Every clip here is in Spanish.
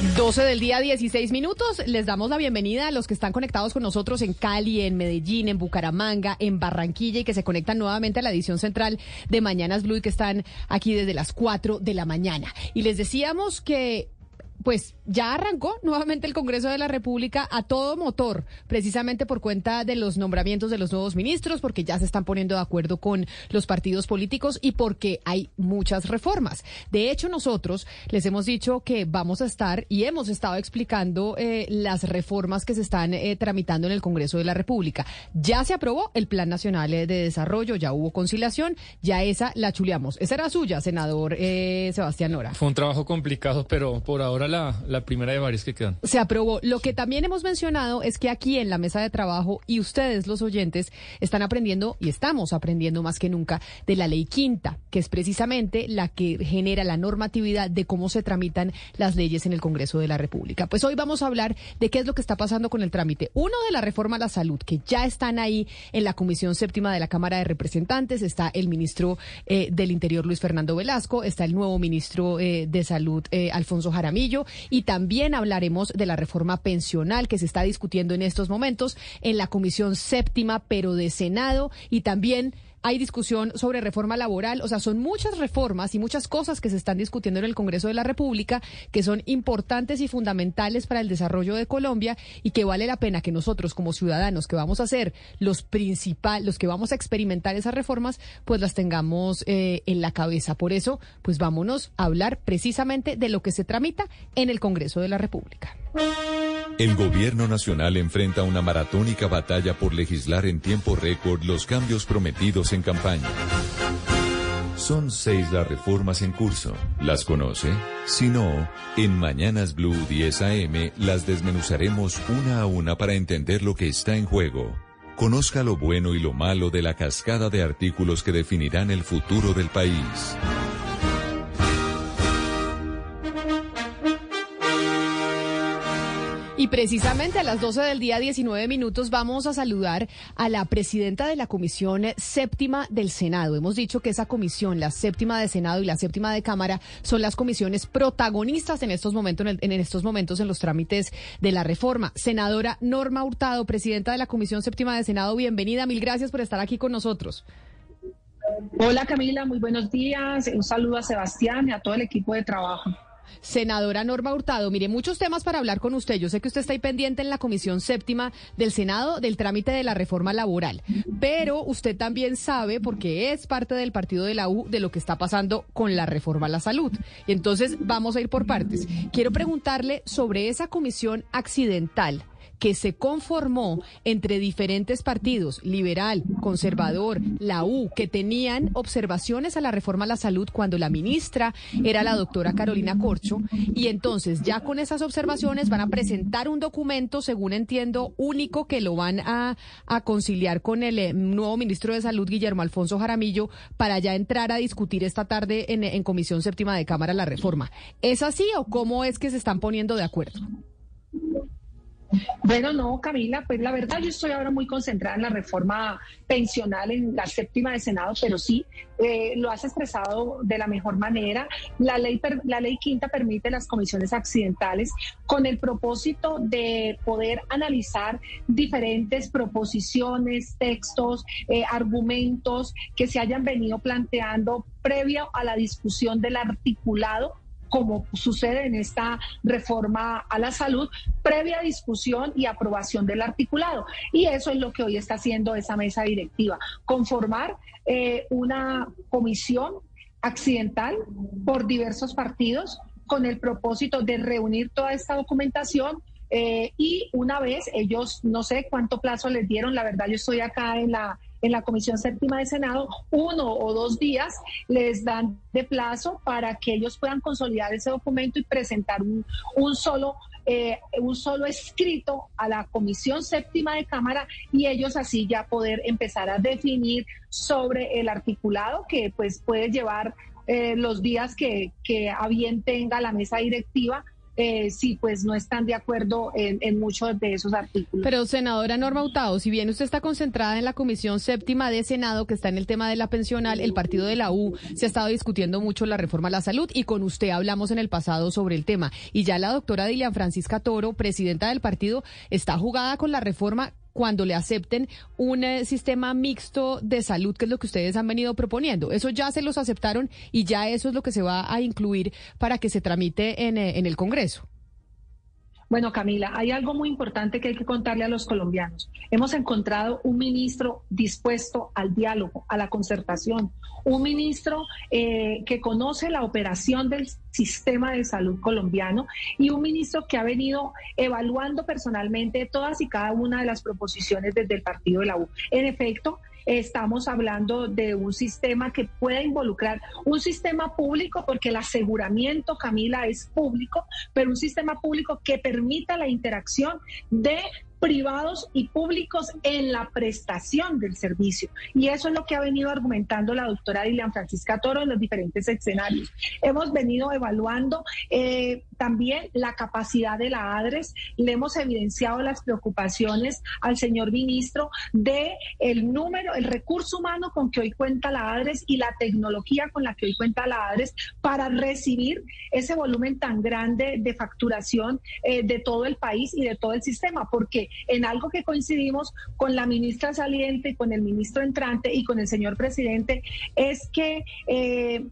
12 del día, 16 minutos. Les damos la bienvenida a los que están conectados con nosotros en Cali, en Medellín, en Bucaramanga, en Barranquilla y que se conectan nuevamente a la edición central de Mañanas Blue y que están aquí desde las 4 de la mañana. Y les decíamos que pues ya arrancó nuevamente el Congreso de la República a todo motor, precisamente por cuenta de los nombramientos de los nuevos ministros, porque ya se están poniendo de acuerdo con los partidos políticos y porque hay muchas reformas. De hecho, nosotros les hemos dicho que vamos a estar y hemos estado explicando eh, las reformas que se están eh, tramitando en el Congreso de la República. Ya se aprobó el Plan Nacional de Desarrollo, ya hubo conciliación, ya esa la chuleamos. Esa era suya, senador eh, Sebastián Nora. Fue un trabajo complicado, pero por ahora la, primera de varias que quedan. Se aprobó. Lo que también hemos mencionado es que aquí en la mesa de trabajo y ustedes, los oyentes, están aprendiendo y estamos aprendiendo más que nunca de la ley quinta, que es precisamente la que genera la normatividad de cómo se tramitan las leyes en el Congreso de la República. Pues hoy vamos a hablar de qué es lo que está pasando con el trámite. Uno de la reforma a la salud, que ya están ahí en la Comisión Séptima de la Cámara de Representantes. Está el ministro eh, del Interior, Luis Fernando Velasco. Está el nuevo ministro eh, de Salud, eh, Alfonso Jaramillo y también hablaremos de la reforma pensional que se está discutiendo en estos momentos en la Comisión Séptima, pero de Senado y también hay discusión sobre reforma laboral, o sea, son muchas reformas y muchas cosas que se están discutiendo en el Congreso de la República que son importantes y fundamentales para el desarrollo de Colombia y que vale la pena que nosotros como ciudadanos que vamos a ser los principales, los que vamos a experimentar esas reformas, pues las tengamos eh, en la cabeza. Por eso, pues vámonos a hablar precisamente de lo que se tramita en el Congreso de la República. El gobierno nacional enfrenta una maratónica batalla por legislar en tiempo récord los cambios prometidos en campaña. Son seis las reformas en curso. ¿Las conoce? Si no, en Mañanas Blue 10 AM las desmenuzaremos una a una para entender lo que está en juego. Conozca lo bueno y lo malo de la cascada de artículos que definirán el futuro del país. Y precisamente a las 12 del día, 19 minutos, vamos a saludar a la presidenta de la Comisión Séptima del Senado. Hemos dicho que esa comisión, la séptima de Senado y la séptima de Cámara, son las comisiones protagonistas en estos momentos en, estos momentos en los trámites de la reforma. Senadora Norma Hurtado, presidenta de la Comisión Séptima de Senado, bienvenida. Mil gracias por estar aquí con nosotros. Hola Camila, muy buenos días. Un saludo a Sebastián y a todo el equipo de trabajo. Senadora Norma Hurtado, mire, muchos temas para hablar con usted. Yo sé que usted está ahí pendiente en la Comisión Séptima del Senado del trámite de la reforma laboral, pero usted también sabe, porque es parte del partido de la U, de lo que está pasando con la reforma a la salud. Entonces vamos a ir por partes. Quiero preguntarle sobre esa comisión accidental que se conformó entre diferentes partidos, liberal, conservador, la U, que tenían observaciones a la reforma a la salud cuando la ministra era la doctora Carolina Corcho. Y entonces ya con esas observaciones van a presentar un documento, según entiendo, único que lo van a, conciliar con el eh, nuevo ministro de Salud, Guillermo Alfonso Jaramillo, para ya entrar a discutir esta tarde en, en Comisión Séptima de Cámara la reforma. ¿Es así o cómo es que se están poniendo de acuerdo? Bueno, no, Camila, pues la verdad yo estoy ahora muy concentrada en la reforma pensional en la séptima de Senado, pero sí, eh, lo has expresado de la mejor manera. La ley, la ley quinta permite las comisiones accidentales con el propósito de poder analizar diferentes proposiciones, textos, eh, argumentos que se hayan venido planteando previo a la discusión del articulado como sucede en esta reforma a la salud, previa discusión y aprobación del articulado. Y eso es lo que hoy está haciendo esa mesa directiva, conformar eh, una comisión accidental por diversos partidos con el propósito de reunir toda esta documentación eh, y una vez ellos, no sé cuánto plazo les dieron, la verdad yo estoy acá en la en la Comisión Séptima de Senado, uno o dos días les dan de plazo para que ellos puedan consolidar ese documento y presentar un, un solo eh, un solo escrito a la Comisión Séptima de Cámara y ellos así ya poder empezar a definir sobre el articulado que pues puede llevar eh, los días que, que a bien tenga la mesa directiva eh, si pues no están de acuerdo en, muchos de esos artículos. Pero senadora Norma Hurtado, si bien usted está concentrada en la Comisión Séptima de Senado, que está en el tema de la pensional, el partido de la U se ha estado discutiendo mucho la reforma a la salud y con usted hablamos en el pasado sobre el tema. Y ya la doctora Dilian Francisca Toro, presidenta del partido, está jugada con la reforma cuando le acepten un eh, sistema mixto de salud, que es lo que ustedes han venido proponiendo. Eso ya se los aceptaron y ya eso es lo que se va a incluir para que se tramite en, eh, en el Congreso. Bueno, Camila, hay algo muy importante que hay que contarle a los colombianos. Hemos encontrado un ministro dispuesto al diálogo, a la concertación, un ministro eh, que conoce la operación del sistema de salud colombiano y un ministro que ha venido evaluando personalmente todas y cada una de las proposiciones desde el partido de la U. En efecto, Estamos hablando de un sistema que pueda involucrar un sistema público, porque el aseguramiento, Camila, es público, pero un sistema público que permita la interacción de privados y públicos en la prestación del servicio. Y eso es lo que ha venido argumentando la doctora Dilian Francisca Toro en los diferentes escenarios. Hemos venido evaluando eh, también la capacidad de la ADRES, le hemos evidenciado las preocupaciones al señor ministro de el número, el recurso humano con que hoy cuenta la ADRES y la tecnología con la que hoy cuenta la ADRES para recibir ese volumen tan grande de facturación eh, de todo el país y de todo el sistema, porque en algo que coincidimos con la ministra saliente, con el ministro entrante y con el señor presidente, es que eh,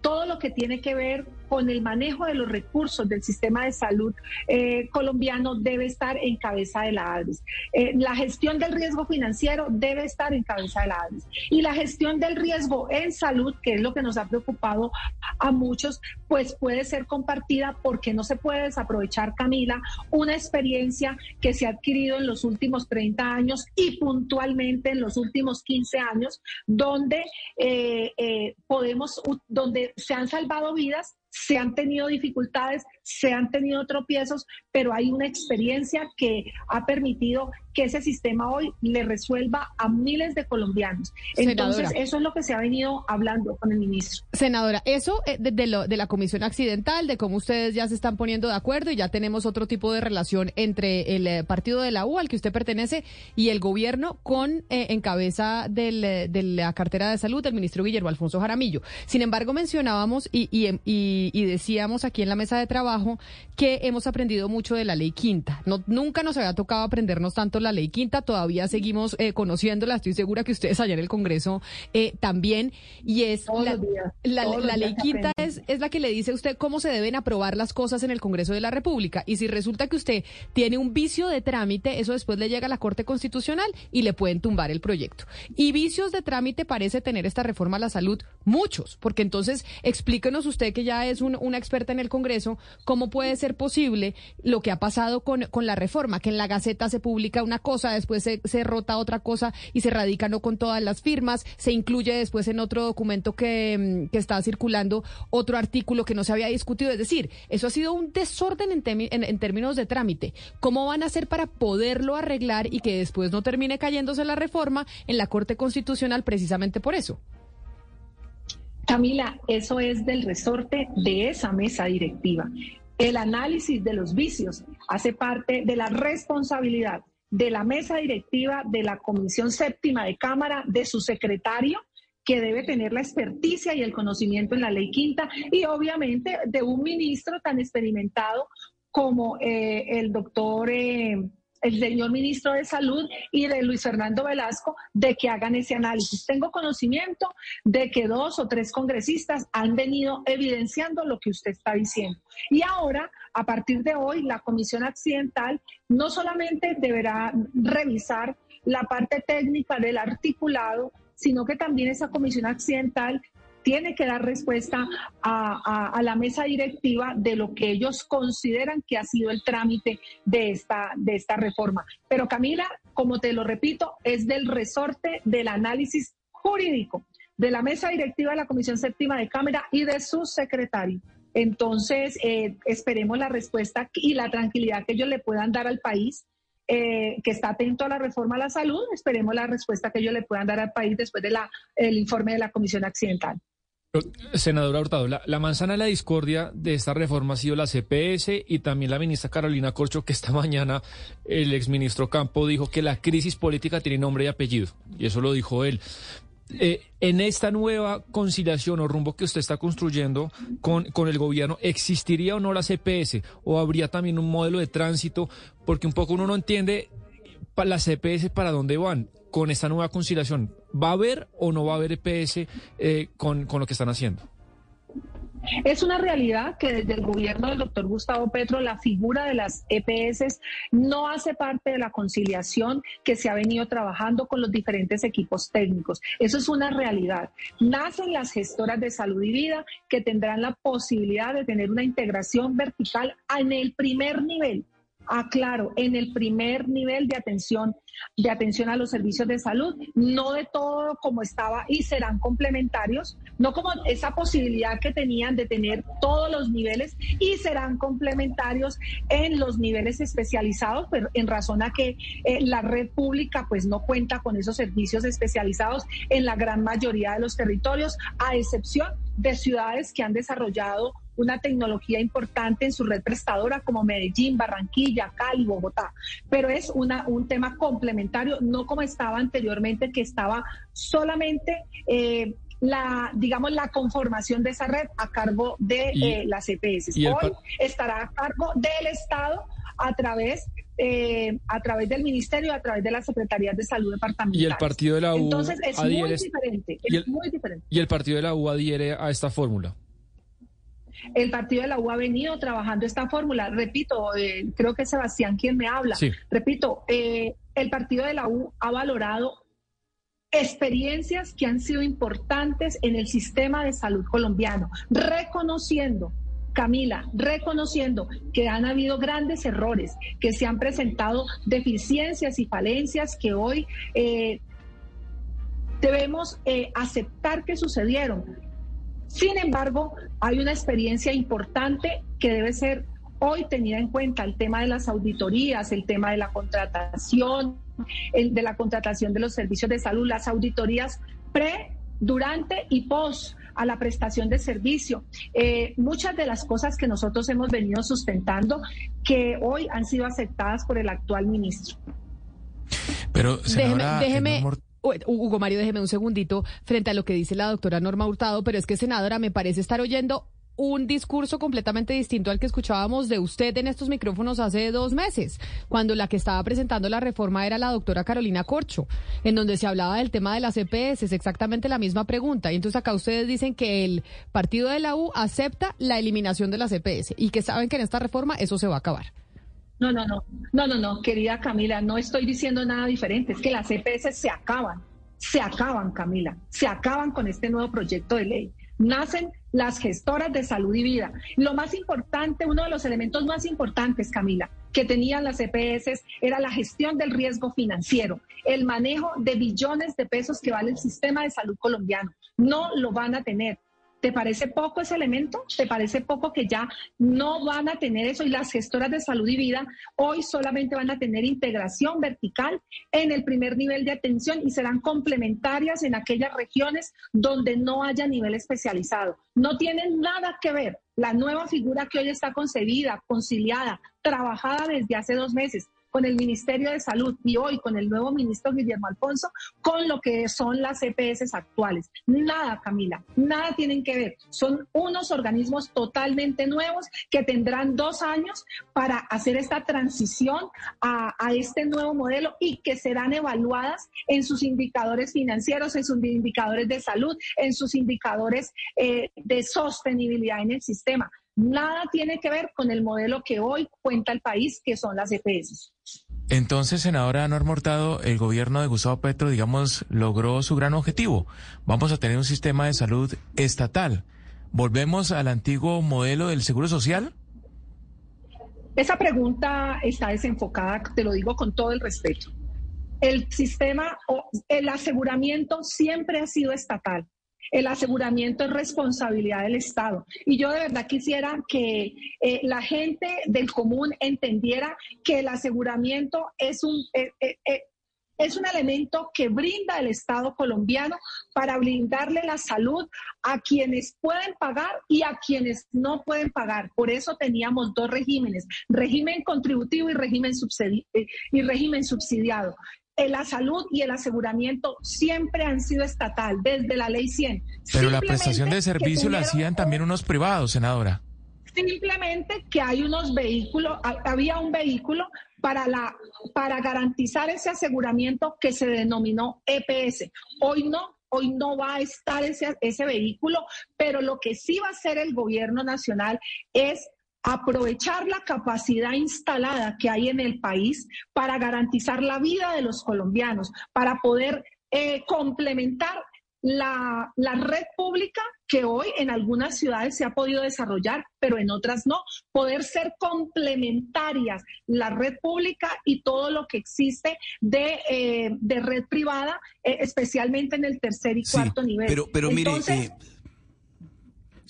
todo lo que tiene que ver con el manejo de los recursos del sistema de salud eh, colombiano debe estar en cabeza de la ADRES. Eh, la gestión del riesgo financiero debe estar en cabeza de la ADRES. Y la gestión del riesgo en salud, que es lo que nos ha preocupado a muchos, pues puede ser compartida porque no se puede desaprovechar, Camila, una experiencia que se ha adquirido en los últimos 30 años y puntualmente en los últimos 15 años, donde eh, podemos, donde se han salvado vidas se han tenido dificultades, se han tenido tropiezos, pero hay una experiencia que ha permitido que ese sistema hoy le resuelva a miles de colombianos. Entonces, eso es lo que se ha venido hablando con el ministro. Senadora, eso eh, de, de, la comisión accidental, de cómo ustedes ya se están poniendo de acuerdo y ya tenemos otro tipo de relación entre el eh, partido de la U al que usted pertenece y el gobierno con eh, en cabeza del, de la cartera de salud del ministro Guillermo Alfonso Jaramillo. Sin embargo, mencionábamos y, y, y decíamos aquí en la mesa de trabajo que hemos aprendido mucho de la ley quinta. No, nunca nos había tocado aprendernos tanto la ley quinta, todavía seguimos eh, conociéndola, estoy segura que ustedes allá en el Congreso eh, también, y es la, ley quinta es, es la que le dice a usted cómo se deben aprobar las cosas en el Congreso de la República, y si resulta que usted tiene un vicio de trámite, eso después le llega a la Corte Constitucional y le pueden tumbar el proyecto. Y vicios de trámite parece tener esta reforma a la salud muchos, porque entonces explíquenos usted que ya es una experta en el Congreso, cómo puede ser posible lo que ha pasado con, con la reforma, que en la Gaceta se publica una cosa, después se, rota otra cosa y se radica no con todas las firmas, se incluye después en otro documento que, mm, que está circulando otro artículo que no se había discutido. Es decir, eso ha sido un desorden en, en, términos de trámite. ¿Cómo van a hacer para poderlo arreglar y que después no termine cayéndose la reforma en la Corte Constitucional precisamente por eso? Camila, eso es del resorte de esa mesa directiva. El análisis de los vicios hace parte de la responsabilidad de la mesa directiva de la Comisión Séptima de Cámara, de su secretario, que debe tener la experticia y el conocimiento en la ley quinta, y obviamente de un ministro tan experimentado como eh, el doctor... Eh, el señor ministro de Salud y de Luis Fernando Velasco de que hagan ese análisis. Tengo conocimiento de que dos o tres congresistas han venido evidenciando lo que usted está diciendo. Y ahora, a partir de hoy, la Comisión Accidental no solamente deberá revisar la parte técnica del articulado, sino que también esa comisión accidental tiene que dar respuesta a, la mesa directiva de lo que ellos consideran que ha sido el trámite de esta, de esta reforma. Pero Camila, como te lo repito, es del resorte del análisis jurídico de la mesa directiva de la Comisión Séptima de Cámara y de su secretario. Entonces, eh, esperemos la respuesta y la tranquilidad que ellos le puedan dar al país, eh, que está atento a la reforma a la salud. Esperemos la respuesta que ellos le puedan dar al país después del informe de la Comisión Accidental. Senadora Hurtado, la, manzana de la discordia de esta reforma ha sido la CPS y también la ministra Carolina Corcho, que esta mañana el exministro Campo dijo que la crisis política tiene nombre y apellido, y eso lo dijo él. Eh, en esta nueva conciliación o rumbo que usted está construyendo con, con el gobierno, ¿existiría o no la CPS? ¿O habría también un modelo de tránsito? Porque un poco uno no entiende la CPS para dónde van con esta nueva conciliación. ¿Va a haber o no va a haber EPS eh, con, con lo que están haciendo? Es una realidad que desde el gobierno del doctor Gustavo Petro la figura de las EPS no hace parte de la conciliación que se ha venido trabajando con los diferentes equipos técnicos. Eso es una realidad. Nacen las gestoras de salud y vida que tendrán la posibilidad de tener una integración vertical en el primer nivel aclaro, en el primer nivel de atención, de atención a los servicios de salud, no de todo como estaba y serán complementarios, no como esa posibilidad que tenían de tener todos los niveles y serán complementarios en los niveles especializados, pero en razón a que eh, la red pública pues no cuenta con esos servicios especializados en la gran mayoría de los territorios, a excepción de ciudades que han desarrollado una tecnología importante en su red prestadora como Medellín, Barranquilla, Cali, Bogotá. Pero es una, un tema complementario, no como estaba anteriormente, que estaba solamente... Eh, la, digamos, la conformación de esa red a cargo de eh, las EPS. Hoy estará a cargo del Estado a través eh, a través del ministerio, a través de la Secretaría de Salud Departamental. Y el partido de la U Entonces es muy diferente, es muy diferente. Y el partido de la U adhiere a esta fórmula. El partido de la U ha venido trabajando esta fórmula. Repito, eh, creo que Sebastián quien me habla. Repito, eh, el partido de la U ha valorado experiencias que han sido importantes en el sistema de salud colombiano, reconociendo Camila, reconociendo que han habido grandes errores, que se han presentado deficiencias y falencias que hoy eh, debemos aceptar que sucedieron, sin embargo, hay una experiencia importante que debe ser hoy tenida en cuenta, el tema de las auditorías, el tema de la contratación, el de la contratación de los servicios de salud, las auditorías pre, durante y post a la prestación de servicio. Eh, muchas de las cosas que nosotros hemos venido sustentando que hoy han sido aceptadas por el actual ministro. Pero, déjeme, Hugo Mario, déjeme un segundito frente a lo que dice la doctora Norma Hurtado, pero es que, senadora, me parece estar oyendo un discurso completamente distinto al que escuchábamos de usted en estos micrófonos hace dos meses, cuando la que estaba presentando la reforma era la doctora Carolina Corcho, en donde se hablaba del tema de las EPS, es exactamente la misma pregunta. Y entonces acá ustedes dicen que el partido de la U acepta la eliminación de las EPS y que saben que en esta reforma eso se va a acabar. No, no, no, no, no, no, querida Camila, no estoy diciendo nada diferente, es que las EPS se acaban, se acaban, Camila, se acaban con este nuevo proyecto de ley. Nacen las gestoras de salud y vida. Lo más importante, uno de los elementos más importantes, Camila, que tenían las EPS era la gestión del riesgo financiero, el manejo de billones de pesos que vale el sistema de salud colombiano. No lo van a tener. ¿Te parece poco ese elemento? ¿Te parece poco que ya no van a tener eso? Y las gestoras de salud y vida hoy solamente van a tener integración vertical en el primer nivel de atención y serán complementarias en aquellas regiones donde no haya nivel especializado. No tienen nada que ver la nueva figura que hoy está concebida, conciliada, trabajada desde hace dos meses con el Ministerio de Salud y hoy con el nuevo ministro Guillermo Alfonso, con lo que son las EPS actuales. Nada, Camila, nada tienen que ver. Son unos organismos totalmente nuevos que tendrán dos años para hacer esta transición a, este nuevo modelo y que serán evaluadas en sus indicadores financieros, en sus indicadores de salud, en sus indicadores eh, de sostenibilidad en el sistema. Nada tiene que ver con el modelo que hoy cuenta el país, que son las EPS. Entonces, senadora Norma Hurtado, el gobierno de Gustavo Petro, digamos, logró su gran objetivo. Vamos a tener un sistema de salud estatal. ¿Volvemos al antiguo modelo del Seguro Social? Esa pregunta está desenfocada, te lo digo con todo el respeto. El sistema o el aseguramiento siempre ha sido estatal el aseguramiento es responsabilidad del Estado. Y yo de verdad quisiera que eh, la gente del común entendiera que el aseguramiento es un... Eh, eh, es un elemento que brinda el Estado colombiano para brindarle la salud a quienes pueden pagar y a quienes no pueden pagar. Por eso teníamos dos regímenes, régimen contributivo y régimen, eh, y régimen subsidiado la salud y el aseguramiento siempre han sido estatal, desde la ley 100. Pero la prestación de servicio la hacían también unos privados, senadora. Simplemente que hay unos vehículos, había un vehículo para, la, para garantizar ese aseguramiento que se denominó EPS. Hoy no, hoy no va a estar ese, ese vehículo, pero lo que sí va a hacer el gobierno nacional es aprovechar la capacidad instalada que hay en el país para garantizar la vida de los colombianos, para poder eh, complementar la, la, red pública que hoy en algunas ciudades se ha podido desarrollar, pero en otras no, poder ser complementarias la red pública y todo lo que existe de, eh, de red privada, eh, especialmente en el tercer y cuarto nivel. Pero, pero mire,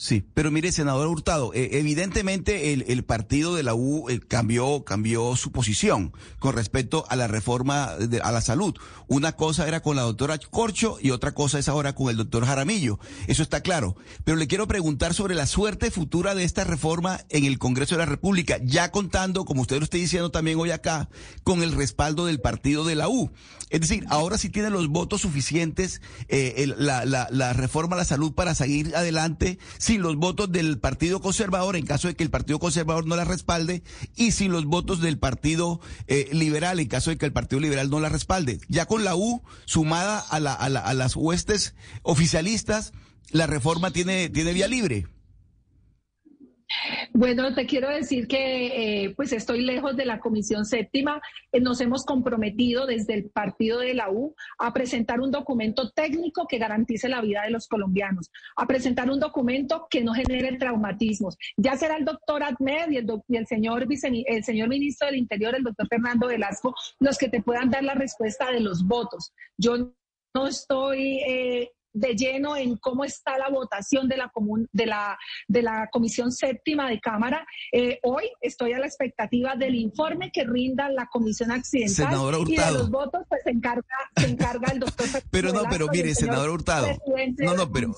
Sí, pero mire, senador Hurtado, eh, evidentemente el, partido de la U eh, cambió, cambió su posición con respecto a la reforma de, a la salud. Una cosa era con la doctora Corcho y otra cosa es ahora con el doctor Jaramillo. Eso está claro. Pero le quiero preguntar sobre la suerte futura de esta reforma en el Congreso de la República, ya contando, como usted lo está diciendo también hoy acá, con el respaldo del partido de la U. Es decir, ahora sí tiene los votos suficientes eh, la, la, la reforma a la salud para seguir adelante sin los votos del Partido Conservador, en caso de que el Partido Conservador no la respalde, y sin los votos del Partido eh, Liberal, en caso de que el Partido Liberal no la respalde. Ya con la U sumada a, la, a, la, a las huestes oficialistas, la reforma tiene, tiene vía libre. Bueno, te quiero decir que eh, pues estoy lejos de la Comisión Séptima. Eh, nos hemos comprometido desde el partido de la U a presentar un documento técnico que garantice la vida de los colombianos, a presentar un documento que no genere traumatismos. Ya será el doctor Admed y el, señor, el señor ministro del Interior, el doctor Fernando Velasco, los que te puedan dar la respuesta de los votos. Yo no estoy eh, de lleno en cómo está la votación de la, de la, de la Comisión Séptima de Cámara. Eh, hoy estoy a la expectativa del informe que rinda la Comisión Accidental y de los votos pues se encarga, se encarga el doctor. pero no, pero mire, senador Hurtado. No, no, pero...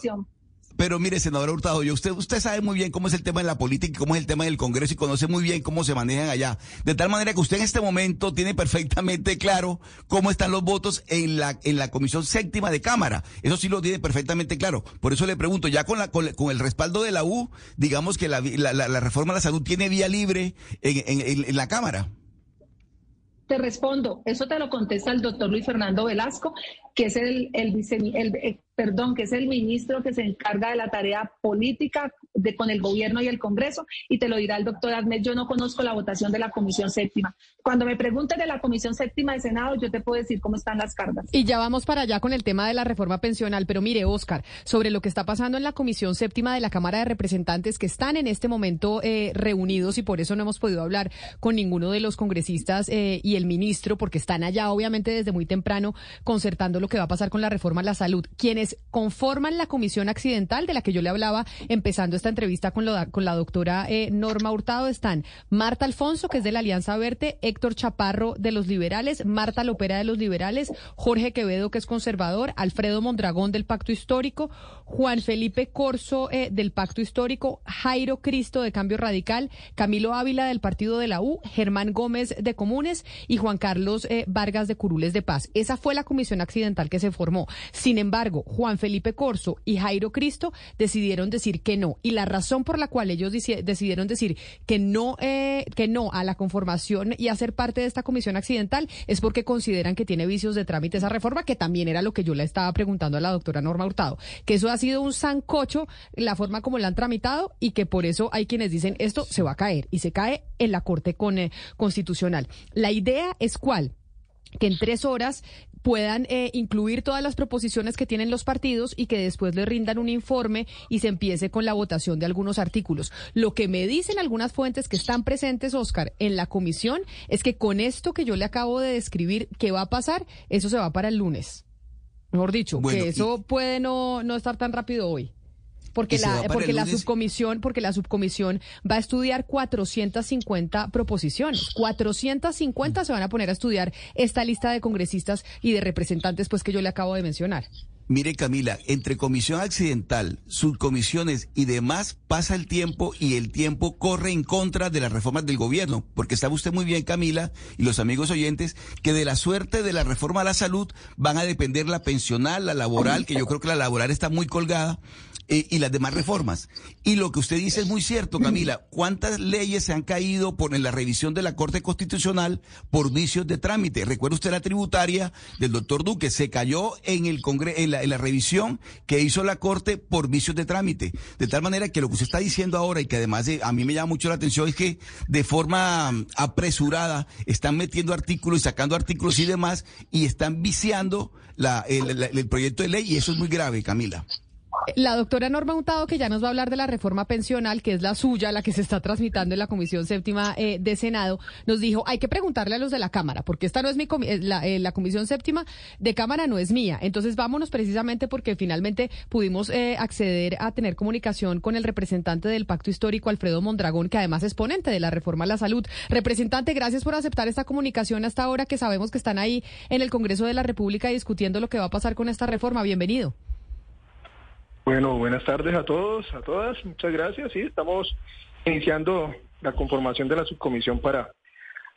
Pero mire, senador Hurtado, yo, usted, usted sabe muy bien cómo es el tema de la política y cómo es el tema del Congreso y conoce muy bien cómo se manejan allá. De tal manera que usted en este momento tiene perfectamente claro cómo están los votos en la, en la Comisión Séptima de Cámara. Eso sí lo tiene perfectamente claro. Por eso le pregunto, ya con, la, con, el respaldo de la U, digamos que la, la, reforma de la salud tiene vía libre en, en, en la Cámara. Te respondo, eso te lo contesta el doctor Luis Fernando Velasco, que es el, el, el, el perdón, que es el ministro que se encarga de la tarea política de, con el gobierno y el Congreso, y te lo dirá el doctor Ahmed, yo no conozco la votación de la Comisión Séptima. Cuando me pregunten de la Comisión Séptima de Senado, yo te puedo decir cómo están las cargas. Y ya vamos para allá con el tema de la reforma pensional, pero mire, Oscar, sobre lo que está pasando en la Comisión Séptima de la Cámara de Representantes, que están en este momento eh, reunidos y por eso no hemos podido hablar con ninguno de los congresistas eh, y el ministro, porque están allá obviamente desde muy temprano concertando lo que va a pasar con la reforma a la salud. Quienes conforman la comisión accidental de la que yo le hablaba empezando esta entrevista con, con la doctora eh, Norma Hurtado están Marta Alfonso, que es de la Alianza Verde, Héctor Chaparro de los Liberales, Marta Lopera de los Liberales, Jorge Quevedo, que es conservador, Alfredo Mondragón del Pacto Histórico, Juan Felipe Corso eh, del Pacto Histórico, Jairo Cristo de Cambio Radical, Camilo Ávila del Partido de la U, Germán Gómez de Comunes y Juan Carlos eh, Vargas de Curules de Paz. Esa fue la comisión accidental que se formó. Sin embargo, Juan Felipe Corso y Jairo Cristo decidieron decir que no. La razón por la cual ellos decidieron decir que no, eh, que no a la conformación y a ser parte de esta comisión accidental es porque consideran que tiene vicios de trámite esa reforma, que también era lo que yo le estaba preguntando a la doctora Norma Hurtado, que eso ha sido un sancocho la forma como la han tramitado y que por eso hay quienes dicen esto se va a caer y se cae en la Corte eh, Constitucional. La idea es cuál que en tres horas puedan eh, incluir todas las proposiciones que tienen los partidos y que después le rindan un informe y se empiece con la votación de algunos artículos. Lo que me dicen algunas fuentes que están presentes, Oscar, en la comisión es que con esto que yo le acabo de describir, ¿qué va a pasar? Eso se va para el lunes. Mejor dicho, que eso puede no, no estar tan rápido hoy. Porque la, porque la subcomisión, porque la subcomisión va a estudiar 450 proposiciones. 450 se van a poner a estudiar esta lista de congresistas y de representantes, pues que yo le acabo de mencionar. Mire Camila, entre comisión accidental, subcomisiones y demás pasa el tiempo y el tiempo corre en contra de las reformas del gobierno, porque sabe usted muy bien Camila y los amigos oyentes que de la suerte de la reforma a la salud van a depender la pensional, la laboral, que yo creo que la laboral está muy colgada, y las demás reformas. Y lo que usted dice es muy cierto, Camila. ¿Cuántas leyes se han caído por en la revisión de la Corte Constitucional por vicios de trámite? Recuerda usted la tributaria del doctor Duque, se cayó en el congre en la, revisión que hizo la Corte por vicios de trámite. De tal manera que lo que usted está diciendo ahora y que además a mí me llama mucho la atención es que de forma mm, apresurada están metiendo artículos y sacando artículos y demás y están viciando la- el proyecto de ley y eso es muy grave, Camila. La doctora Norma Hurtado, que ya nos va a hablar de la reforma pensional, que es la suya, la que se está transmitando en la Comisión Séptima eh, de Senado, nos dijo, hay que preguntarle a los de la Cámara, porque esta no es mi comi- eh, la, eh, la Comisión Séptima de Cámara no es mía. Entonces vámonos precisamente porque finalmente pudimos acceder a tener comunicación con el representante del Pacto Histórico, Alfredo Mondragón, que además es ponente de la reforma a la salud. Representante, gracias por aceptar esta comunicación hasta ahora que sabemos que están ahí en el Congreso de la República discutiendo lo que va a pasar con esta reforma. Bienvenido. Bueno, buenas tardes a todos, a todas. Muchas gracias. Sí, estamos iniciando la conformación de la subcomisión para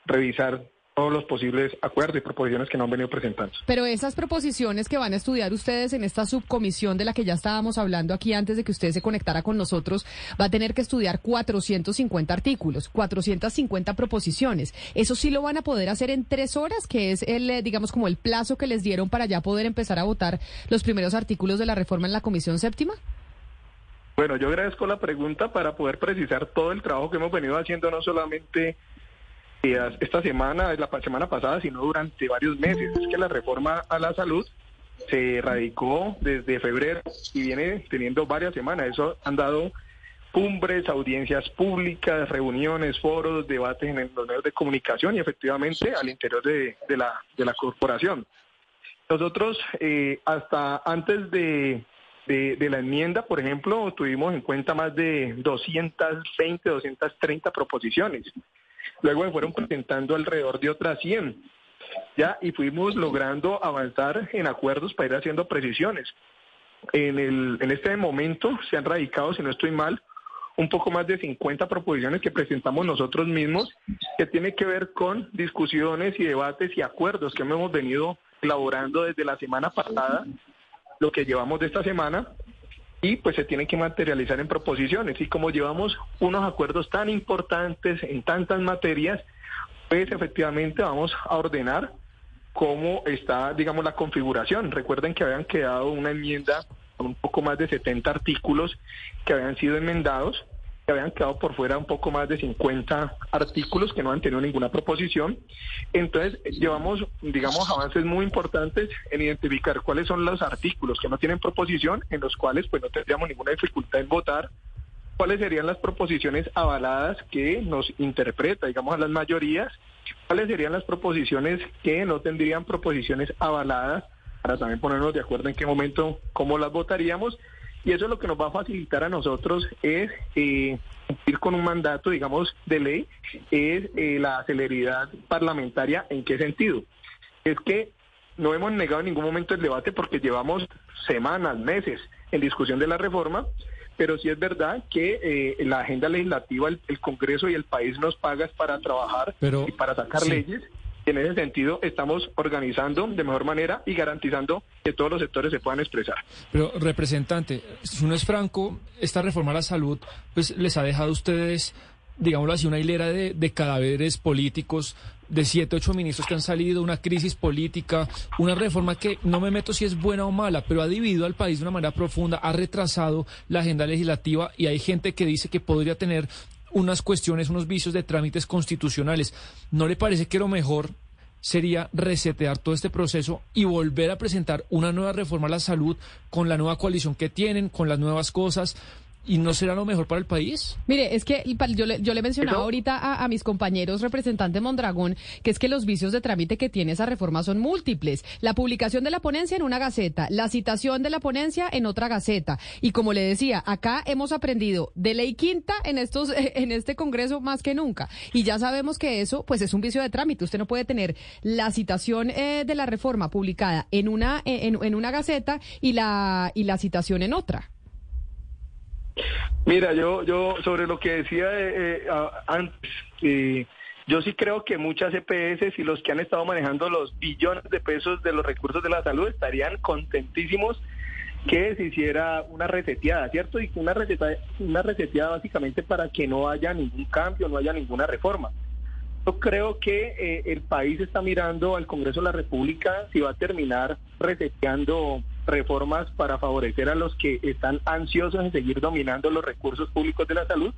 revisar todos los posibles acuerdos y proposiciones que nos han venido presentando. Pero esas proposiciones que van a estudiar ustedes en esta subcomisión de la que ya estábamos hablando aquí antes de que usted se conectara con nosotros, va a tener que estudiar 450 artículos, 450 proposiciones. ¿Eso sí lo van a poder hacer en tres horas, que es el, eh, digamos, como el plazo que les dieron para ya poder empezar a votar los primeros artículos de la reforma en la Comisión Séptima? Bueno, yo agradezco la pregunta para poder precisar todo el trabajo que hemos venido haciendo, no solamente esta semana, la semana pasada, sino durante varios meses. Es que la reforma a la salud se radicó desde febrero y viene teniendo varias semanas. Eso han dado cumbres, audiencias públicas, reuniones, foros, debates en los medios de comunicación y efectivamente al interior de, la, de la corporación. Nosotros, eh, hasta antes de, de la enmienda, por ejemplo, tuvimos en cuenta más de 220, 230 proposiciones. Luego se fueron presentando alrededor de otras 100. Ya, y fuimos logrando avanzar en acuerdos para ir haciendo precisiones. En, el, en este momento se han radicado, si no estoy mal, un poco más de 50 proposiciones que presentamos nosotros mismos, que tiene que ver con discusiones y debates y acuerdos que hemos venido elaborando desde la semana pasada, lo que llevamos de esta semana, y pues se tienen que materializar en proposiciones. Y como llevamos unos acuerdos tan importantes en tantas materias, pues efectivamente vamos a ordenar cómo está, digamos, la configuración. Recuerden que habían quedado una enmienda con un poco más de 70 artículos que habían sido enmendados, que habían quedado por fuera un poco más de 50 artículos que no han tenido ninguna proposición. Entonces, llevamos, digamos, avances muy importantes en identificar cuáles son los artículos que no tienen proposición, en los cuales pues no tendríamos ninguna dificultad en votar, cuáles serían las proposiciones avaladas que nos interpreta, digamos, a las mayorías, cuáles serían las proposiciones que no tendrían proposiciones avaladas, para también ponernos de acuerdo en qué momento, cómo las votaríamos. Y eso lo que nos va a facilitar a nosotros es eh, cumplir con un mandato, digamos, de ley, es eh, la celeridad parlamentaria. ¿En qué sentido? Es que no hemos negado en ningún momento el debate porque llevamos semanas, meses en discusión de la reforma, pero sí es verdad que eh, la agenda legislativa, el, el Congreso y el país nos pagas para trabajar Pero, y para sacar sí. leyes. Y en ese sentido estamos organizando de mejor manera y garantizando que todos los sectores se puedan expresar. Pero, representante, si uno es franco, esta reforma a la salud, pues les ha dejado a ustedes, digámoslo así, una hilera de, de cadáveres políticos, de siete, ocho ministros que han salido, una crisis política, una reforma que no me meto si es buena o mala, pero ha dividido al país de una manera profunda, ha retrasado la agenda legislativa y hay gente que dice que podría tener unas cuestiones, unos vicios de trámites constitucionales. ¿No le parece que lo mejor sería resetear todo este proceso y volver a presentar una nueva reforma a la salud con la nueva coalición que tienen, con las nuevas cosas? ¿Y no será lo mejor para el país? Mire, es que yo le, yo le mencionaba ahorita a, a, mis compañeros representantes Mondragón que es que los vicios de trámite que tiene esa reforma son múltiples. La publicación de la ponencia en una gaceta, la citación de la ponencia en otra gaceta. Y como le decía, acá hemos aprendido de ley quinta en estos, en este Congreso más que nunca. Y ya sabemos que eso, pues es un vicio de trámite. Usted no puede tener la citación eh, de la reforma publicada en una, en, en una gaceta y la, y la citación en otra. Mira, yo, yo sobre lo que decía eh, eh antes, eh, yo sí creo que muchas EPS y los que han estado manejando los billones de pesos de los recursos de la salud estarían contentísimos que se hiciera una reseteada, ¿cierto? Y una, receta, una reseteada básicamente para que no haya ningún cambio, no haya ninguna reforma. Yo creo que eh, el país está mirando al Congreso de la República si va a terminar reseteando reformas para favorecer a los que están ansiosos en seguir dominando los recursos públicos de la salud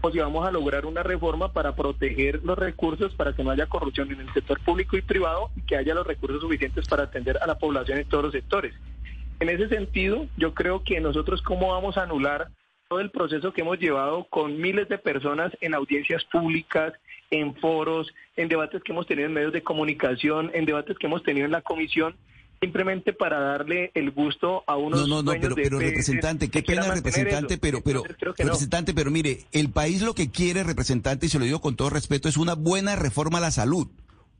o si vamos a lograr una reforma para proteger los recursos, para que no haya corrupción en el sector público y privado y que haya los recursos suficientes para atender a la población en todos los sectores. En ese sentido, yo creo que nosotros cómo vamos a anular todo el proceso que hemos llevado con miles de personas en audiencias públicas, en foros, en debates que hemos tenido en medios de comunicación, en debates que hemos tenido en la comisión, simplemente para darle el gusto a unos No, no, no, pero, pero representante, qué pena representante, pero pero representante, pero mire, el país lo que quiere representante y se lo digo con todo respeto es una buena reforma a la salud.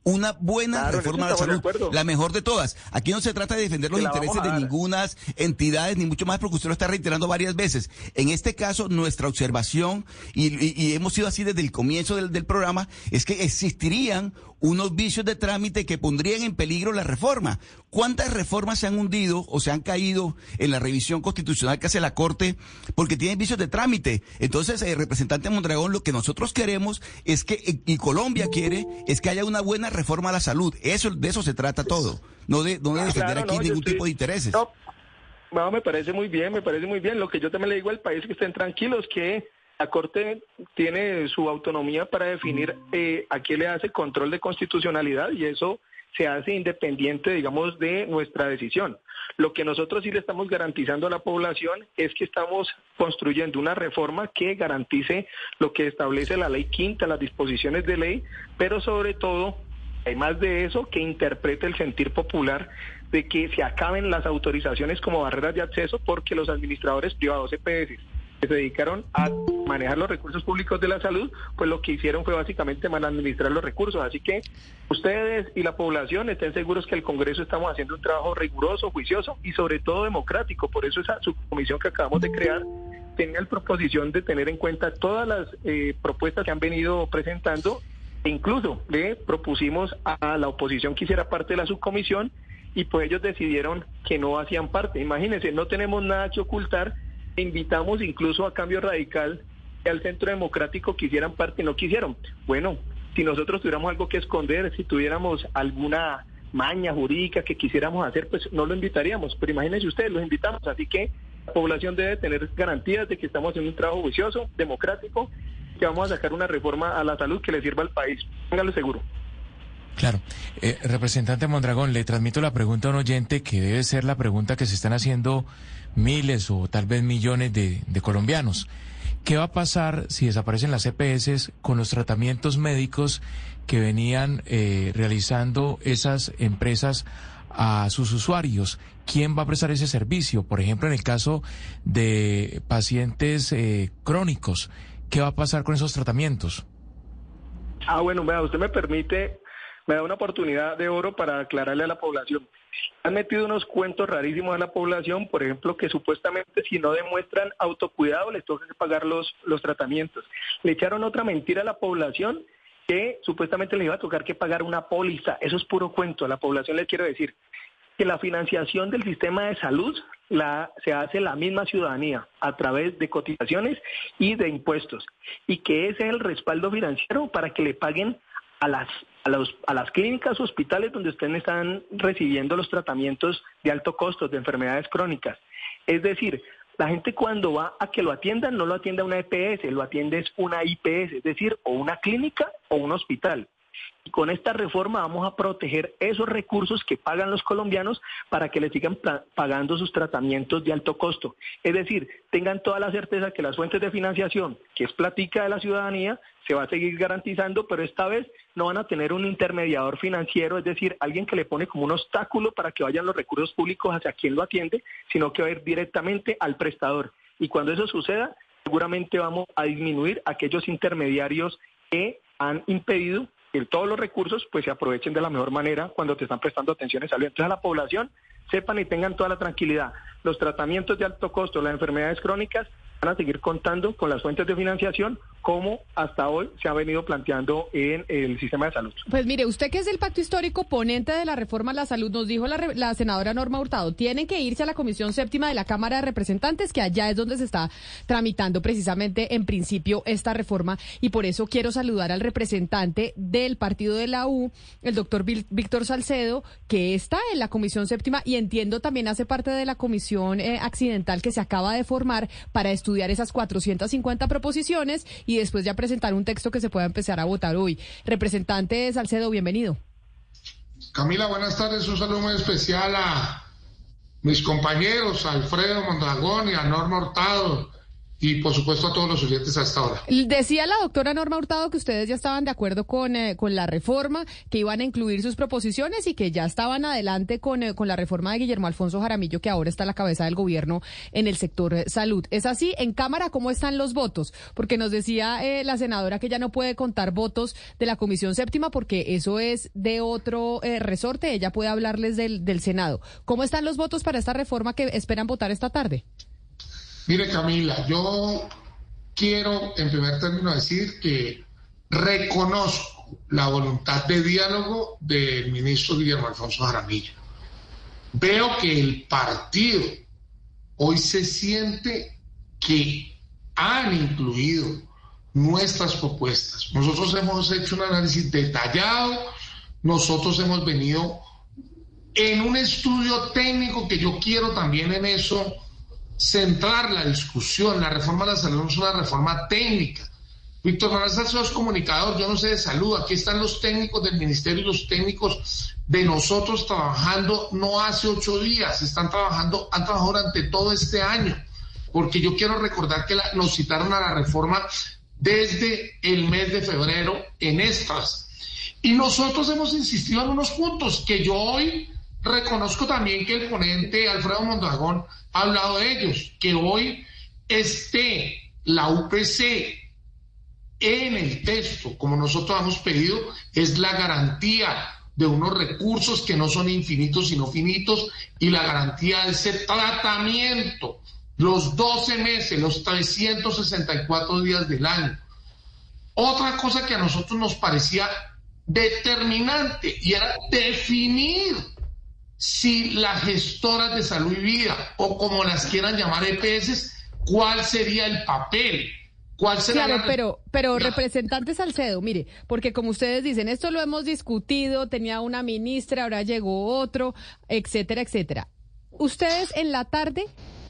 Una buena reforma de la salud, la mejor de todas. Aquí no se trata de defender los intereses de ninguna entidades, ni mucho más, porque usted lo está reiterando varias veces. En este caso, nuestra observación, y, hemos sido así desde el comienzo del, del programa, es que existirían unos vicios de trámite que pondrían en peligro la reforma. ¿Cuántas reformas se han hundido o se han caído en la revisión constitucional que hace la Corte porque tienen vicios de trámite? Entonces, el eh, representante Mondragón, lo que nosotros queremos es que, eh, y Colombia quiere, es que haya una buena reforma a la salud. Eso, de eso se trata todo. No de, no de defender aquí ningún tipo de intereses. No, me parece muy bien, me parece muy bien. Lo que yo también le digo al país es que estén tranquilos, que la Corte tiene su autonomía para definir eh, a quién le hace control de constitucionalidad y eso se hace independiente, digamos, de nuestra decisión. Lo que nosotros sí le estamos garantizando a la población es que estamos construyendo una reforma que garantice lo que establece la ley quinta, las disposiciones de ley, pero sobre todo, además de eso, que interprete el sentir popular de que se acaben las autorizaciones como barreras de acceso porque los administradores privados EPS que se dedicaron a manejar los recursos públicos de la salud, pues lo que hicieron fue básicamente mal administrar los recursos. Así que ustedes y la población estén seguros que el Congreso estamos haciendo un trabajo riguroso, juicioso y sobre todo democrático. Por eso esa subcomisión que acabamos de crear tenía la proposición de tener en cuenta todas las eh, propuestas que han venido presentando. E incluso le propusimos a la oposición que hiciera parte de la subcomisión y pues ellos decidieron que no hacían parte. Imagínense, no tenemos nada que ocultar invitamos incluso a Cambio Radical y al Centro Democrático que hicieran parte y no quisieron. Bueno, si nosotros tuviéramos algo que esconder, si tuviéramos alguna maña jurídica que quisiéramos hacer, pues no lo invitaríamos. Pero imagínense ustedes, los invitamos. Así que la población debe tener garantías de que estamos haciendo un trabajo juicioso, democrático, que vamos a sacar una reforma a la salud que le sirva al país. Póngalo seguro. Claro. Eh, representante Mondragón, le transmito la pregunta a un oyente que debe ser la pregunta que se están haciendo miles o tal vez millones de, colombianos. ¿Qué va a pasar si desaparecen las EPS con los tratamientos médicos que venían eh, realizando esas empresas a sus usuarios? ¿Quién va a prestar ese servicio? Por ejemplo, en el caso de pacientes eh, crónicos, ¿qué va a pasar con esos tratamientos? Ah, bueno, vea, usted me permite me da una oportunidad de oro para aclararle a la población. Han metido unos cuentos rarísimos a la población, por ejemplo, que supuestamente si no demuestran autocuidado les toca pagar los, los tratamientos. Le echaron otra mentira a la población que supuestamente le iba a tocar que pagar una póliza. Eso es puro cuento. A la población le quiero decir que la financiación del sistema de salud la, se hace la misma ciudadanía a través de cotizaciones y de impuestos y que ese es el respaldo financiero para que le paguen a las, a, los, a las clínicas, hospitales donde ustedes están recibiendo los tratamientos de alto costo de enfermedades crónicas. Es decir, la gente cuando va a que lo atiendan no lo atiende una EPS, lo atiende es una IPS, es decir, o una clínica o un hospital. Con esta reforma vamos a proteger esos recursos que pagan los colombianos para que les sigan pagando sus tratamientos de alto costo. Es decir, tengan toda la certeza que las fuentes de financiación, que es platica de la ciudadanía, se va a seguir garantizando, pero esta vez no van a tener un intermediador financiero, es decir, alguien que le pone como un obstáculo para que vayan los recursos públicos hacia quien lo atiende, sino que va a ir directamente al prestador. Y cuando eso suceda, seguramente vamos a disminuir aquellos intermediarios que han impedido que todos los recursos pues se aprovechen de la mejor manera cuando te están prestando atención en salud. Entonces a la población sepan y tengan toda la tranquilidad. Los tratamientos de alto costo, las enfermedades crónicas van a seguir contando con las fuentes de financiación como hasta hoy se ha venido planteando en el sistema de salud. Pues mire, usted que es el pacto histórico ponente de la reforma a la salud, nos dijo la, la, senadora Norma Hurtado, tienen que irse a la Comisión Séptima de la Cámara de Representantes, que allá es donde se está tramitando precisamente en principio esta reforma, y por eso quiero saludar al representante del partido de la U, el doctor Víctor Salcedo, que está en la Comisión Séptima y entiendo también hace parte de la Comisión eh, Accidental que se acaba de formar para estudiar esas 450 proposiciones y después ya presentar un texto que se pueda empezar a votar hoy. Representante Salcedo, bienvenido. Camila, buenas tardes. Un saludo muy especial a mis compañeros, Alfredo Mondragón y a Norma Hurtado, y por supuesto a todos los oyentes hasta ahora. Decía la doctora Norma Hurtado que ustedes ya estaban de acuerdo con, eh, con la reforma, que iban a incluir sus proposiciones y que ya estaban adelante con, eh, con la reforma de Guillermo Alfonso Jaramillo, que ahora está a la cabeza del gobierno en el sector eh, salud. ¿Es así? En Cámara, ¿cómo están los votos? Porque nos decía la senadora que ya no puede contar votos de la Comisión Séptima porque eso es de otro resorte. Ella puede hablarles del, del Senado. ¿Cómo están los votos para esta reforma que esperan votar esta tarde? Mire Camila, yo quiero en primer término decir que reconozco la voluntad de diálogo del ministro Guillermo Alfonso Jaramillo. Veo que el partido hoy se siente que han incluido nuestras propuestas. Nosotros hemos hecho un análisis detallado, nosotros hemos venido en un estudio técnico que yo quiero también en eso centrar la discusión. La reforma de la salud no es una reforma técnica. Víctor Salcedo es comunicador, yo no sé de salud. Aquí están los técnicos del ministerio y los técnicos de nosotros trabajando no hace ocho días, están trabajando, han trabajado durante todo este año. Porque yo quiero recordar que nos citaron a la reforma desde el mes de febrero en estas. Y nosotros hemos insistido en unos puntos que yo hoy reconozco también que el ponente Alfredo Mondragón ha hablado de ellos, que hoy esté la UPC en el texto, como nosotros hemos pedido, es la garantía de unos recursos que no son infinitos, sino finitos, y la garantía de ese tratamiento, los 12 meses, los 364 días del año. Otra cosa que a nosotros nos parecía determinante y era definir si las gestoras de salud y vida, o como las quieran llamar EPS, cuál sería el papel. ¿Cuál sería claro, pero, pero representante Salcedo, mire, porque como ustedes dicen, esto lo hemos discutido, tenía una ministra, ahora llegó otro, etcétera, etcétera. Ustedes en la tarde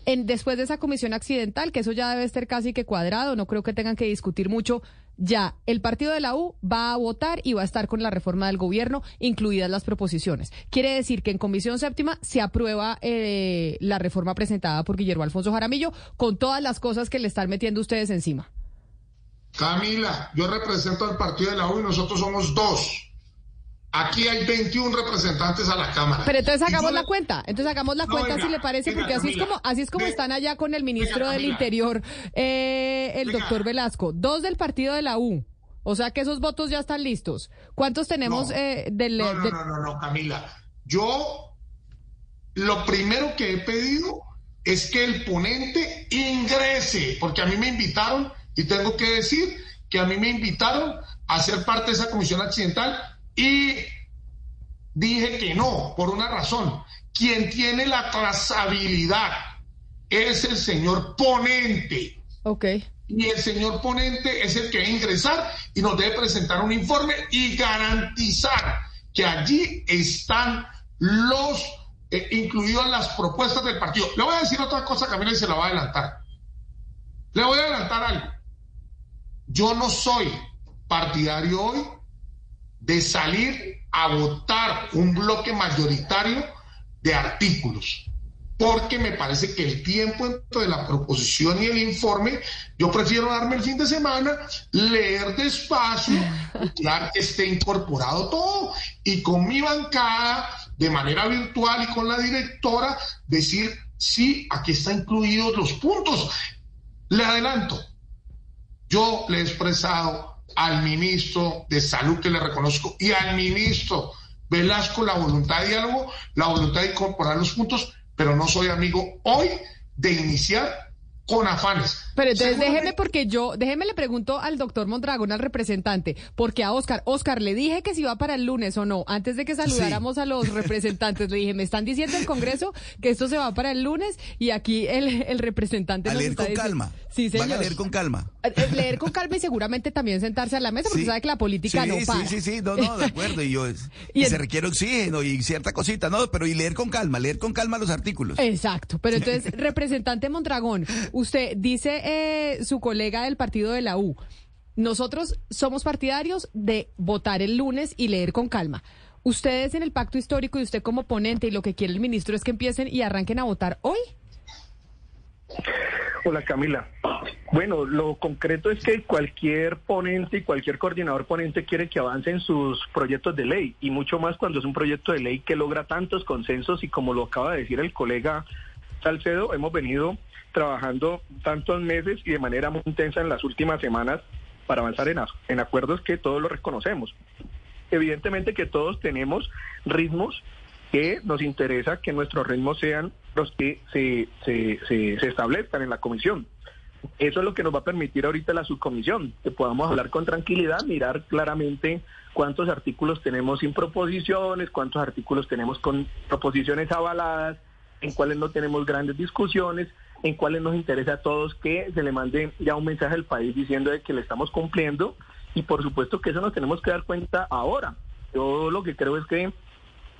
en, después de esa comisión accidental, que eso ya debe estar casi que cuadrado, no creo que tengan que discutir mucho, ya el partido de la U va a votar y va a estar con la reforma del gobierno, incluidas las proposiciones. Quiere decir que en Comisión Séptima se aprueba eh, la reforma presentada por Guillermo Alfonso Jaramillo con todas las cosas que le están metiendo ustedes encima. Camila, yo represento al partido de la U y nosotros somos dos. Aquí hay 21 representantes a la Cámara. Pero entonces hagamos la cuenta, entonces hagamos la cuenta si le parece, porque así es como así es como están allá con el ministro del Interior, eh, el doctor Velasco, dos del partido de la U. O sea que esos votos ya están listos. ¿Cuántos tenemos eh, del... No, no, no, no, Camila. Yo lo primero que he pedido es que el ponente ingrese, porque a mí me invitaron, y tengo que decir que a mí me invitaron a ser parte de esa comisión accidental y dije que no, por una razón. Quien tiene la trazabilidad es el señor ponente. Ok. Y el señor ponente es el que va a ingresar y nos debe presentar un informe y garantizar que allí están los, eh, incluidas las propuestas del partido. Le voy a decir otra cosa, Camila, y se la voy a adelantar. Le voy a adelantar algo. Yo no soy partidario hoy de salir a votar un bloque mayoritario de artículos porque me parece que el tiempo entre la proposición y el informe, yo prefiero darme el fin de semana, leer despacio, claro que esté incorporado todo y con mi bancada de manera virtual y con la directora decir, sí, aquí están incluidos los puntos. Le adelanto, yo le he expresado al ministro de Salud que le reconozco y al ministro Velasco la voluntad de diálogo, la voluntad de incorporar los puntos pero no soy amigo hoy de iniciar con afanes. Pero entonces déjeme porque yo, déjeme le pregunto al doctor Mondragón, al representante, porque a Oscar, Oscar, le dije que si va para el lunes o no, antes de que saludáramos a los representantes, le dije, me están diciendo el Congreso que esto se va para el lunes y aquí el, el representante... A leer con calma. Sí, señor. Van a leer con calma. Leer con calma y seguramente también sentarse a la mesa porque sabe que la política no para. Sí, sí, sí, no, no, de acuerdo. Y, yo, y, se requiere oxígeno y cierta cosita, ¿no? Pero y leer con calma, leer con calma los artículos. Exacto. Pero entonces, representante Mondragón, usted dice eh, su colega del partido de la U, nosotros somos partidarios de votar el lunes y leer con calma. Ustedes en el pacto histórico y usted como ponente y lo que quiere el ministro es que empiecen y arranquen a votar hoy. Hola Camila. Bueno, lo concreto es que cualquier ponente y cualquier coordinador ponente quiere que avancen sus proyectos de ley y mucho más cuando es un proyecto de ley que logra tantos consensos y como lo acaba de decir el colega Salcedo, hemos venido trabajando tantos meses y de manera muy intensa en las últimas semanas para avanzar en, en acuerdos que todos lo reconocemos. Evidentemente que todos tenemos ritmos que nos interesa que nuestros ritmos sean los que se, se, establezcan en la comisión. Eso es lo que nos va a permitir ahorita la subcomisión, que podamos hablar con tranquilidad, mirar claramente cuántos artículos tenemos sin proposiciones, cuántos artículos tenemos con proposiciones avaladas, en cuáles no tenemos grandes discusiones, en cuáles nos interesa a todos que se le mande ya un mensaje al país diciendo de que le estamos cumpliendo y por supuesto que eso nos tenemos que dar cuenta ahora. Yo lo que creo es que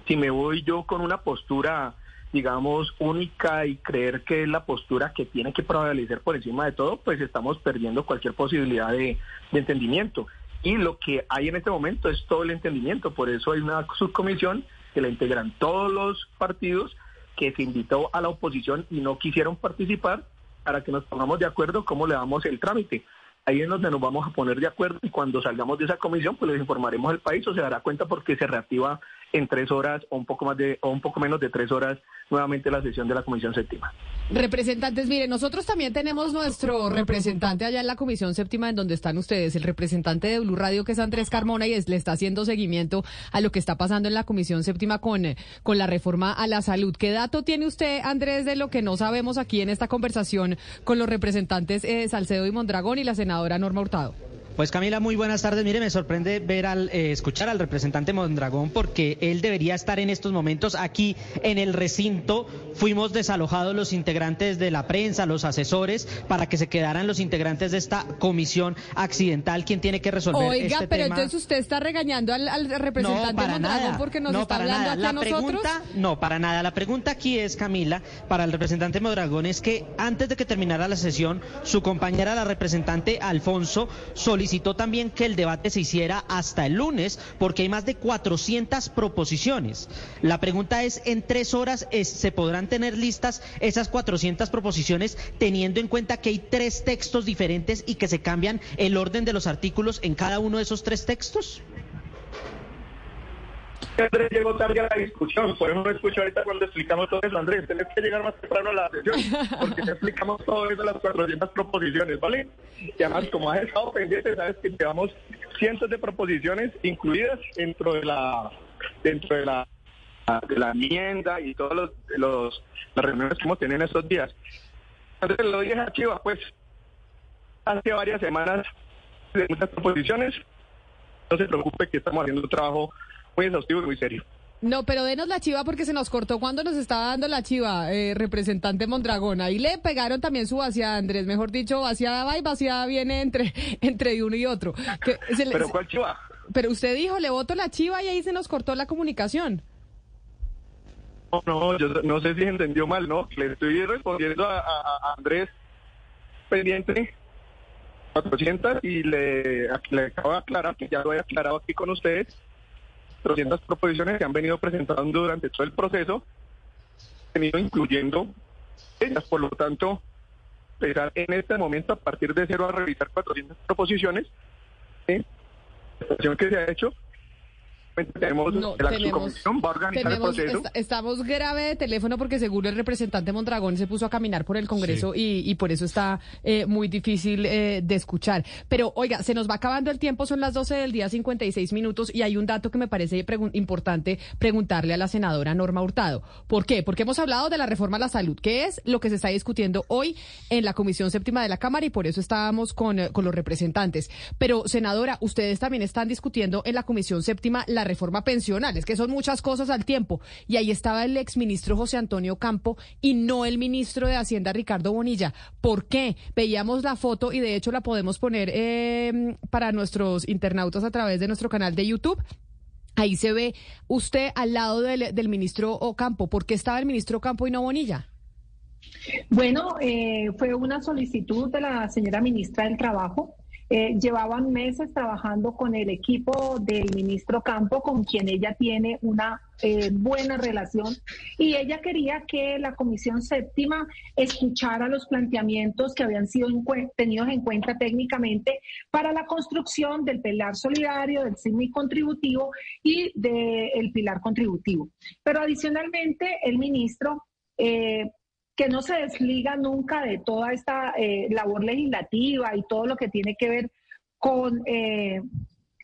si me voy yo con una postura digamos, única y creer que es la postura que tiene que prevalecer por encima de todo, pues estamos perdiendo cualquier posibilidad de, de, entendimiento. Y lo que hay en este momento es todo el entendimiento, por eso hay una subcomisión que la integran todos los partidos que se invitó a la oposición y no quisieron participar para que nos pongamos de acuerdo cómo le damos el trámite. Ahí es donde nos vamos a poner de acuerdo y cuando salgamos de esa comisión, pues les informaremos al país o se dará cuenta porque se reactiva en tres horas o un poco más de o un poco menos de tres horas nuevamente la sesión de la Comisión Séptima. Representantes, mire, nosotros también tenemos nuestro representante allá en la Comisión Séptima, en donde están ustedes, el representante de Blue Radio, que es Andrés Carmona, y le está haciendo seguimiento a lo que está pasando en la Comisión Séptima con, con la reforma a la salud. ¿Qué dato tiene usted, Andrés, de lo que no sabemos aquí en esta conversación con los representantes eh, Salcedo y Mondragón y la senadora Norma Hurtado? Pues Camila, muy buenas tardes. Mire, me sorprende ver al eh, escuchar al representante Mondragón porque él debería estar en estos momentos aquí en el recinto. Fuimos desalojados los integrantes de la prensa, los asesores, para que se quedaran los integrantes de esta comisión accidental. quien tiene que resolver Oiga, este pero tema? entonces usted está regañando al, al representante no, para Mondragón nada. porque nos no, está para hablando nada. aquí la a nosotros. Pregunta, no, para nada. La pregunta aquí es, Camila, para el representante Mondragón, es que antes de que terminara la sesión, su compañera, la representante Alfonso, solicitó también que el debate se hiciera hasta el lunes, porque hay más de 400 proposiciones. La pregunta es, ¿en tres horas se podrán tener listas esas 400 proposiciones, teniendo en cuenta que hay tres textos diferentes y que se cambian el orden de los artículos en cada uno de esos tres textos? Andrés llegó tarde a la discusión, por eso no escucho ahorita cuando explicamos todo eso, Andrés, tenés que llegar más temprano a la sesión, porque te explicamos todo eso, las 400 proposiciones, ¿vale? Y además, como has estado pendiente, sabes que llevamos cientos de proposiciones incluidas dentro de la dentro de la de la enmienda y todos los, los las reuniones que hemos tenido en estos días. Andrés, lo dije a pues, hace varias semanas de muchas proposiciones, no se preocupe que estamos haciendo un trabajo muy exhaustivo y muy serio. No, pero denos la chiva porque se nos cortó cuando nos estaba dando la chiva, eh, representante Mondragón. Ahí le pegaron también su vaciada, Andrés. Mejor dicho, vaciada va y vaciada viene entre, entre uno y otro. Que se le- ¿Pero cuál chiva? pero usted dijo, le voto la chiva y ahí se nos cortó la comunicación. No, no, yo no sé si entendió mal, ¿no? Le estoy respondiendo a, a- a Andrés pendiente 400 y le, le acabo de aclarar que ya lo he aclarado aquí con ustedes 400 proposiciones que han venido presentando durante todo el proceso, venido incluyendo ellas. Por lo tanto, empezar en este momento a partir de cero a revisar 400 proposiciones, situación que se ha hecho tenemos No, la tenemos- subcomisión va a organizar el Tenemos- proceso. est- estamos grave de teléfono porque seguro el representante Mondragón se puso a caminar por el Congreso y, y por eso está eh, muy difícil eh, de escuchar. Pero oiga, se nos va acabando el tiempo, son las 12 del día 56 minutos y hay un dato que me parece pregun- importante preguntarle a la senadora Norma Hurtado. ¿Por qué? Porque hemos hablado de la reforma a la salud, que es lo que se está discutiendo hoy en la Comisión Séptima de la Cámara y por eso estábamos con, eh, con los representantes. Pero, senadora, ustedes también están discutiendo en la Comisión Séptima la reforma pensional, es que son muchas cosas al tiempo. Y ahí estaba el exministro José Antonio Campo y no el ministro de Hacienda Ricardo Bonilla. ¿Por qué? Veíamos la foto y de hecho la podemos poner eh, para nuestros internautas a través de nuestro canal de YouTube. Ahí se ve usted al lado del, del ministro Ocampo. ¿Por qué estaba el ministro Campo y no Bonilla? Bueno, eh, fue una solicitud de la señora ministra del Trabajo. Eh, llevaban meses trabajando con el equipo del ministro Campo, con quien ella tiene una eh, buena relación, y ella quería que la Comisión Séptima escuchara los planteamientos que habían sido encue- tenidos en cuenta técnicamente para la construcción del pilar solidario, del CIMI contributivo y del pilar contributivo. Pero adicionalmente, el ministro eh, que no se desliga nunca de toda esta eh, labor legislativa y todo lo que tiene que ver con eh,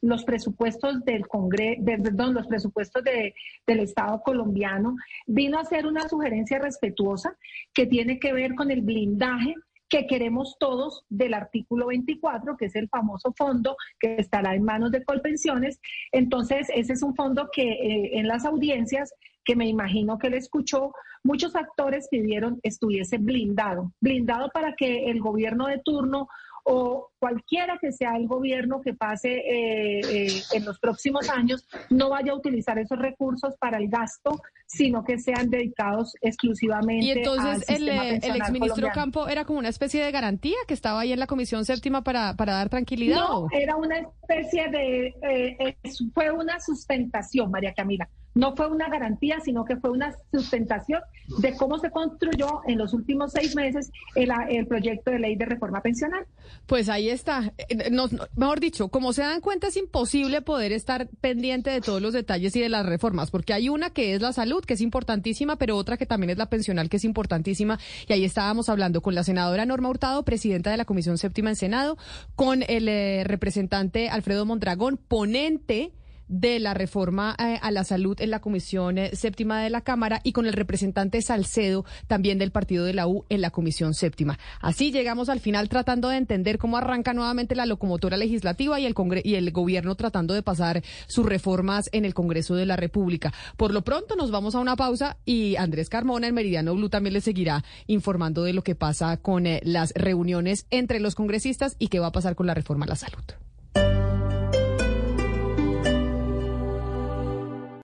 los presupuestos del Congreso, perdón, los presupuestos de- del Estado colombiano, vino a hacer una sugerencia respetuosa que tiene que ver con el blindaje que queremos todos del artículo 24, que es el famoso fondo que estará en manos de Colpensiones. Entonces, ese es un fondo que eh, en las audiencias, que me imagino que le escuchó, muchos actores pidieron estuviese blindado, blindado para que el gobierno de turno o cualquiera que sea el gobierno que pase eh, eh, en los próximos años no vaya a utilizar esos recursos para el gasto, sino que sean dedicados exclusivamente Y al entonces el, sistema eh, el exministro colombiano. Campo era como una especie de garantía que estaba ahí en la Comisión Séptima para, para dar tranquilidad. No, ¿o? era una especie de, eh, fue una sustentación, María Camila. No fue una garantía, sino que fue una sustentación de cómo se construyó en los últimos seis meses el, el proyecto de ley de reforma pensional. Pues ahí está. Eh, no- no- mejor dicho, como se dan cuenta, es imposible poder estar pendiente de todos los detalles y de las reformas, porque hay una que es la salud, que es importantísima, pero otra que también es la pensional, que es importantísima. Y ahí estábamos hablando con la senadora Norma Hurtado, presidenta de la Comisión Séptima en Senado, con el eh, representante Alfredo Mondragón, ponente de la reforma eh, a la salud en la Comisión eh, Séptima de la Cámara y con el representante Salcedo también del partido de la U en la Comisión Séptima. Así llegamos al final tratando de entender cómo arranca nuevamente la locomotora legislativa y el Congre y el gobierno tratando de pasar sus reformas en el Congreso de la República. Por lo pronto nos vamos a una pausa y Andrés Carmona en Meridiano Blue también le seguirá informando de lo que pasa con eh, las reuniones entre los congresistas y qué va a pasar con la reforma a la salud.